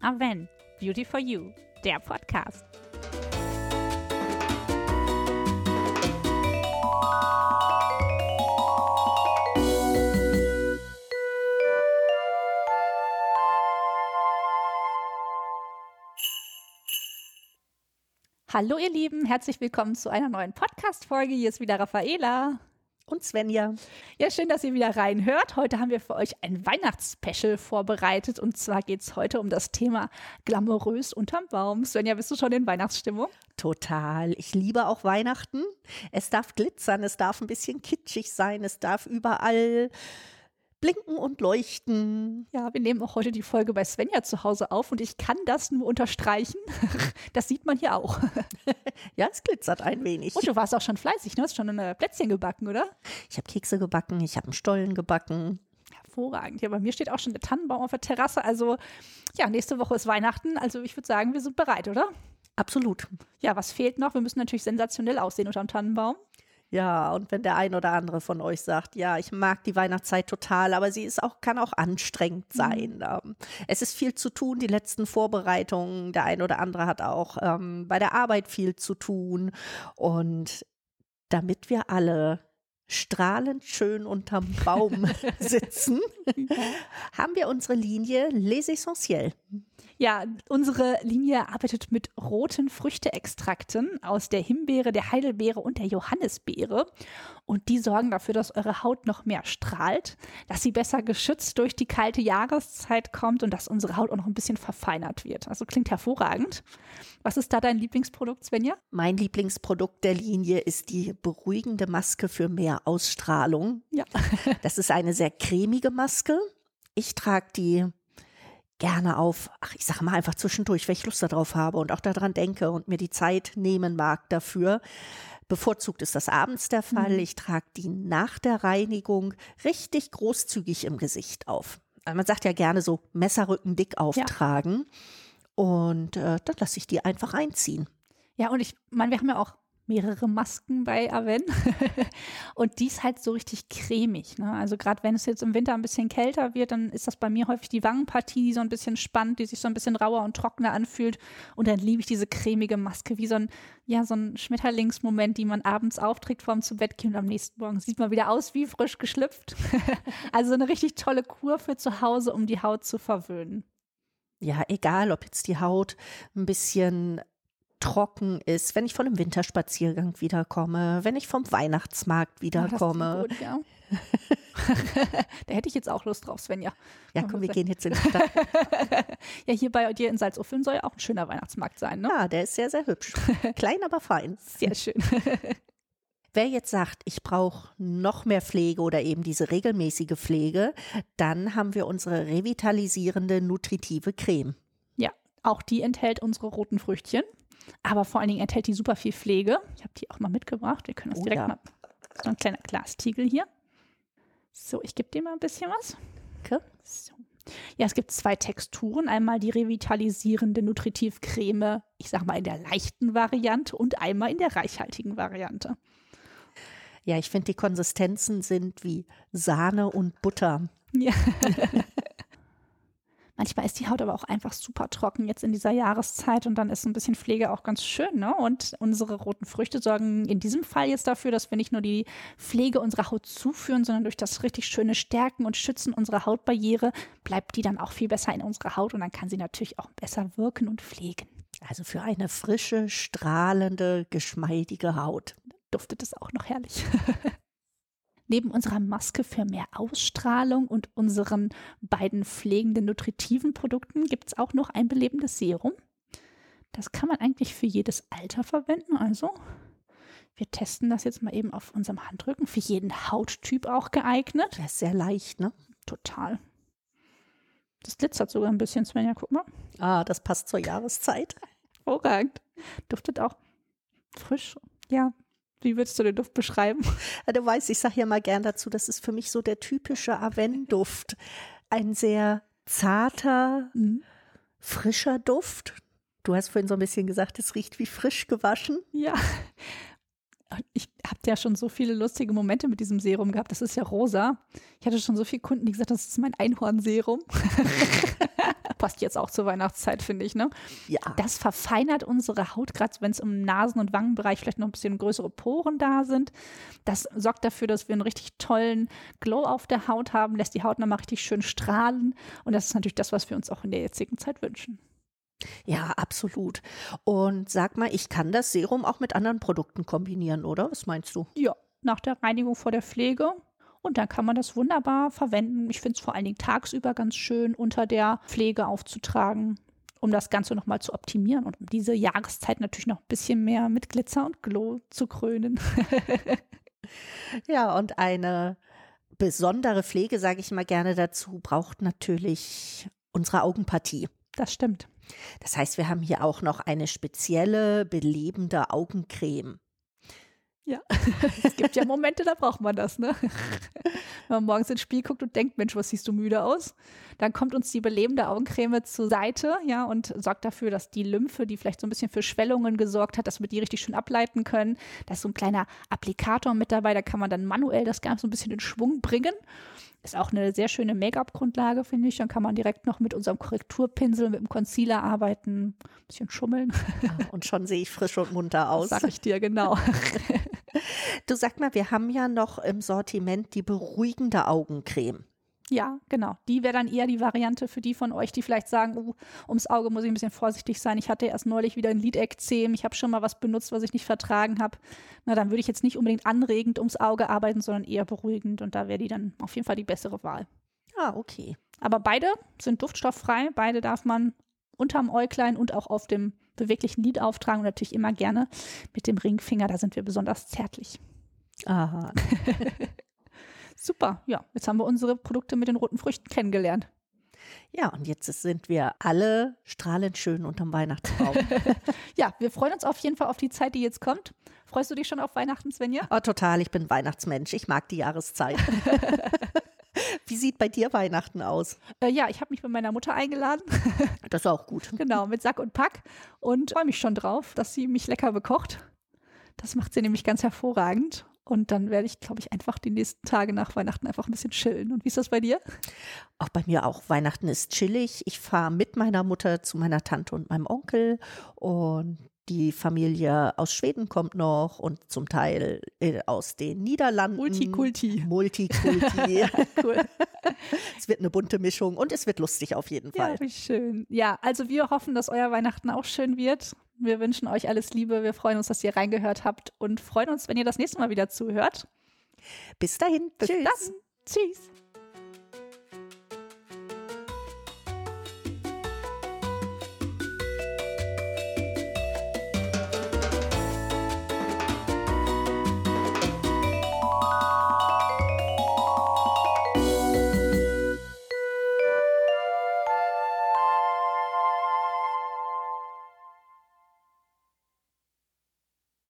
Aven, Beauty for You, der Podcast. Hallo ihr Lieben, herzlich willkommen zu einer neuen Podcast-Folge. Hier ist wieder Raffaela. Und Svenja. Ja, schön, dass ihr wieder reinhört. Heute haben wir für euch ein Weihnachtsspecial vorbereitet. Und zwar geht es heute um das Thema glamourös unterm Baum. Svenja, bist du schon in Weihnachtsstimmung? Total. Ich liebe auch Weihnachten. Es darf glitzern, es darf ein bisschen kitschig sein, es darf überall blinken und leuchten. Ja, wir nehmen auch heute die Folge bei Svenja zu Hause auf und ich kann das nur unterstreichen. Das sieht man hier auch. Ja, es glitzert ein wenig. Und du warst auch schon fleißig, ne? Hast schon ein Plätzchen gebacken, oder? Ich habe Kekse gebacken, ich habe einen Stollen gebacken. Hervorragend. Ja, bei mir steht auch schon der Tannenbaum auf der Terrasse. Also, ja, nächste Woche ist Weihnachten. Also, ich würde sagen, wir sind bereit, oder? Absolut. Ja, was fehlt noch? Wir müssen natürlich sensationell aussehen unterm Tannenbaum. Ja, und wenn der ein oder andere von euch sagt, ja, ich mag die Weihnachtszeit total, aber sie ist auch, kann auch anstrengend sein. Ähm, Es ist viel zu tun, die letzten Vorbereitungen. Der ein oder andere hat auch ähm, bei der Arbeit viel zu tun. Und damit wir alle strahlend schön unterm Baum sitzen, haben wir unsere Linie Les Essentiels. Ja, unsere Linie arbeitet mit roten Früchteextrakten aus der Himbeere, der Heidelbeere und der Johannisbeere. Und die sorgen dafür, dass eure Haut noch mehr strahlt, dass sie besser geschützt durch die kalte Jahreszeit kommt und dass unsere Haut auch noch ein bisschen verfeinert wird. Also klingt hervorragend. Was ist da dein Lieblingsprodukt, Svenja? Mein Lieblingsprodukt der Linie ist die beruhigende Maske für mehr Ausstrahlung. Ja. Das ist eine sehr cremige Maske. Ich trage die gerne auf, ach, ich sage mal einfach zwischendurch, wenn ich Lust darauf habe und auch daran denke und mir die Zeit nehmen mag dafür. Bevorzugt ist das abends der Fall. Ich trage die nach der Reinigung richtig großzügig im Gesicht auf. Also man sagt ja gerne so Messerrücken dick auftragen. Und äh, dann lasse ich die einfach einziehen. Ja, und ich meine, wir haben ja auch mehrere Masken bei Aven und die ist halt so richtig cremig. Ne? Also gerade wenn es jetzt im Winter ein bisschen kälter wird, dann ist das bei mir häufig die Wangenpartie, die so ein bisschen spannt, die sich so ein bisschen rauer und trockener anfühlt und dann liebe ich diese cremige Maske, wie so ein, ja, so ein Schmetterlingsmoment, die man abends aufträgt vorm zu Bett gehen und am nächsten Morgen sieht man wieder aus wie frisch geschlüpft. also eine richtig tolle Kur für zu Hause, um die Haut zu verwöhnen. Ja, egal, ob jetzt die Haut ein bisschen trocken ist, wenn ich von einem Winterspaziergang wiederkomme, wenn ich vom Weihnachtsmarkt wiederkomme. Klingt gut, ja. da hätte ich jetzt auch Lust drauf, Svenja. ja, komm, wir gehen jetzt in die Stadt. Ja, hier bei dir in Salzuflen soll ja auch ein schöner Weihnachtsmarkt sein, ne? Ja, der ist sehr, sehr hübsch. Klein, aber fein. Sehr schön. Wer jetzt sagt, ich brauche noch mehr Pflege oder eben diese regelmäßige Pflege, dann haben wir unsere revitalisierende nutritive Creme. Ja, auch die enthält unsere roten Früchtchen. Aber vor allen Dingen enthält die super viel Pflege. Ich habe die auch mal mitgebracht. Wir können das Oh direkt ja. mal. So ein kleiner Glastiegel hier. So, ich gebe dir mal ein bisschen was. Okay. So. Ja, es gibt zwei Texturen. Einmal die revitalisierende Nutritivcreme, ich sag mal in der leichten Variante und einmal in der reichhaltigen Variante. Ja, ich finde, die Konsistenzen sind wie Sahne und Butter. Ja. Manchmal ist die Haut aber auch einfach super trocken jetzt in dieser Jahreszeit und dann ist ein bisschen Pflege auch ganz schön. Ne? Und unsere roten Früchte sorgen in diesem Fall jetzt dafür, dass wir nicht nur die Pflege unserer Haut zuführen, sondern durch das richtig schöne Stärken und Schützen unserer Hautbarriere bleibt die dann auch viel besser in unserer Haut und dann kann sie natürlich auch besser wirken und pflegen. Also für eine frische, strahlende, geschmeidige Haut. Duftet es auch noch herrlich. Neben unserer Maske für mehr Ausstrahlung und unseren beiden pflegenden nutritiven Produkten gibt es auch noch ein belebendes Serum. Das kann man eigentlich für jedes Alter verwenden. Also wir testen das jetzt mal eben auf unserem Handrücken. Für jeden Hauttyp auch geeignet. Der ist sehr leicht, ne? Total. Das glitzert sogar ein bisschen, Svenja. Guck mal. Ah, das passt zur Jahreszeit. Hervorragend. Duftet auch frisch. Ja. Wie würdest du den Duft beschreiben? Du weißt, ich sage ja mal gern dazu, das ist für mich so der typische Aven-Duft. Ein sehr zarter, frischer Duft. Du hast vorhin so ein bisschen gesagt, es riecht wie frisch gewaschen. Ja. Ich habe ja schon so viele lustige Momente mit diesem Serum gehabt. Das ist ja rosa. Ich hatte schon so viele Kunden, die gesagt haben, das ist mein Einhornserum. passt jetzt auch zur Weihnachtszeit, finde ich, ne? Ja. Das verfeinert unsere Haut, gerade wenn es im Nasen- und Wangenbereich vielleicht noch ein bisschen größere Poren da sind. Das sorgt dafür, dass wir einen richtig tollen Glow auf der Haut haben, lässt die Haut nochmal richtig schön strahlen. Und das ist natürlich das, was wir uns auch in der jetzigen Zeit wünschen. Ja, absolut. Und sag mal, ich kann das Serum auch mit anderen Produkten kombinieren, oder? Was meinst du? Ja, nach der Reinigung vor der Pflege. Und dann kann man das wunderbar verwenden. Ich finde es vor allen Dingen tagsüber ganz schön unter der Pflege aufzutragen, um das Ganze nochmal zu optimieren und um diese Jahreszeit natürlich noch ein bisschen mehr mit Glitzer und Glow zu krönen. ja, und eine besondere Pflege, sage ich mal gerne dazu, braucht natürlich unsere Augenpartie. Das stimmt. Das heißt, wir haben hier auch noch eine spezielle belebende Augencreme. Ja, es gibt ja Momente, da braucht man das, ne? Wenn man morgens ins Spiel guckt und denkt, Mensch, was siehst du müde aus? Dann kommt uns die belebende Augencreme zur Seite, ja, und sorgt dafür, dass die Lymphe, die vielleicht so ein bisschen für Schwellungen gesorgt hat, dass wir die richtig schön ableiten können. Da ist so ein kleiner Applikator mit dabei, da kann man dann manuell das Ganze so ein bisschen in Schwung bringen. Ist auch eine sehr schöne Make-up-Grundlage, finde ich. Dann kann man direkt noch mit unserem Korrekturpinsel, mit dem Concealer arbeiten, ein bisschen schummeln. und schon sehe ich frisch und munter aus. Sag ich dir, genau. Du sag mal, wir haben ja noch im Sortiment die beruhigende Augencreme. Ja, genau. Die wäre dann eher die Variante für die von euch, die vielleicht sagen, oh, ums Auge muss ich ein bisschen vorsichtig sein. Ich hatte erst neulich wieder ein Lidekzem. Ich habe schon mal was benutzt, was ich nicht vertragen habe. Na, dann würde ich jetzt nicht unbedingt anregend ums Auge arbeiten, sondern eher beruhigend. Und da wäre die dann auf jeden Fall die bessere Wahl. Ah, okay. Aber beide sind duftstofffrei. Beide darf man unterm Äuglein und auch auf dem beweglichen Lid auftragen und natürlich immer gerne mit dem Ringfinger. Da sind wir besonders zärtlich. Aha. Super, ja, jetzt haben wir unsere Produkte mit den roten Früchten kennengelernt. Ja, und jetzt sind wir alle strahlend schön unterm Weihnachtsbaum. ja, wir freuen uns auf jeden Fall auf die Zeit, die jetzt kommt. Freust du dich schon auf Weihnachten, Svenja? Oh, total. Ich bin Weihnachtsmensch. Ich mag die Jahreszeit. Wie sieht bei dir Weihnachten aus? Äh, ja, ich habe mich bei meiner Mutter eingeladen. das ist auch gut. Genau, mit Sack und Pack und freue mich schon drauf, dass sie mich lecker bekocht. Das macht sie nämlich ganz hervorragend. Und dann werde ich, glaube ich, einfach die nächsten Tage nach Weihnachten einfach ein bisschen chillen. Und wie ist das bei dir? Auch bei mir auch. Weihnachten ist chillig. Ich fahre mit meiner Mutter zu meiner Tante und meinem Onkel und die Familie aus Schweden kommt noch und zum Teil äh, aus den Niederlanden. Multikulti. Multikulti. cool. Es wird eine bunte Mischung und es wird lustig auf jeden Fall. Ja, wie schön. Ja, also wir hoffen, dass euer Weihnachten auch schön wird. Wir wünschen euch alles Liebe. Wir freuen uns, dass ihr reingehört habt und freuen uns, wenn ihr das nächste Mal wieder zuhört. Bis dahin. Bis Tschüss. Dann. Tschüss.